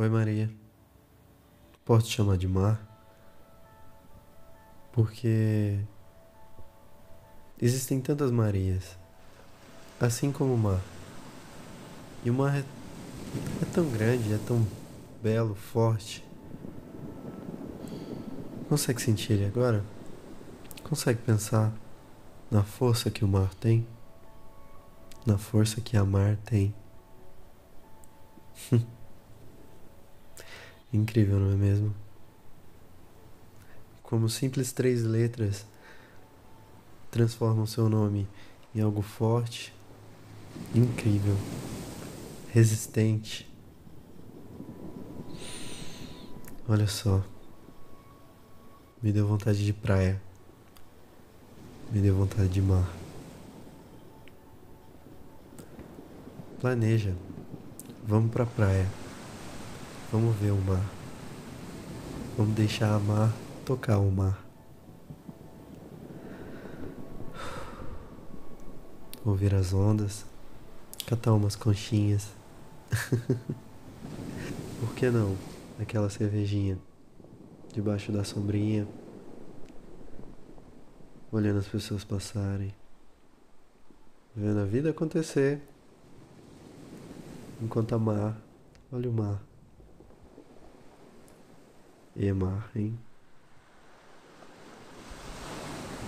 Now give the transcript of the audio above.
Oi, Maria. Posso te chamar de Mar? Porque existem tantas Marias, assim como o mar. E o mar é, é tão grande, é tão belo, forte. Consegue sentir ele agora? Consegue pensar na força que o mar tem? Na força que a mar tem? Incrível, não é mesmo? Como simples três letras transformam seu nome em algo forte, incrível, resistente. Olha só. Me deu vontade de praia. Me deu vontade de mar. Planeja. Vamos pra praia. Vamos ver o mar. Vamos deixar a mar tocar o mar. Ouvir as ondas. Catar umas conchinhas. Por que não? Aquela cervejinha. Debaixo da sombrinha. Olhando as pessoas passarem. Vendo a vida acontecer. Enquanto a mar. Olha o mar. E mar, hein?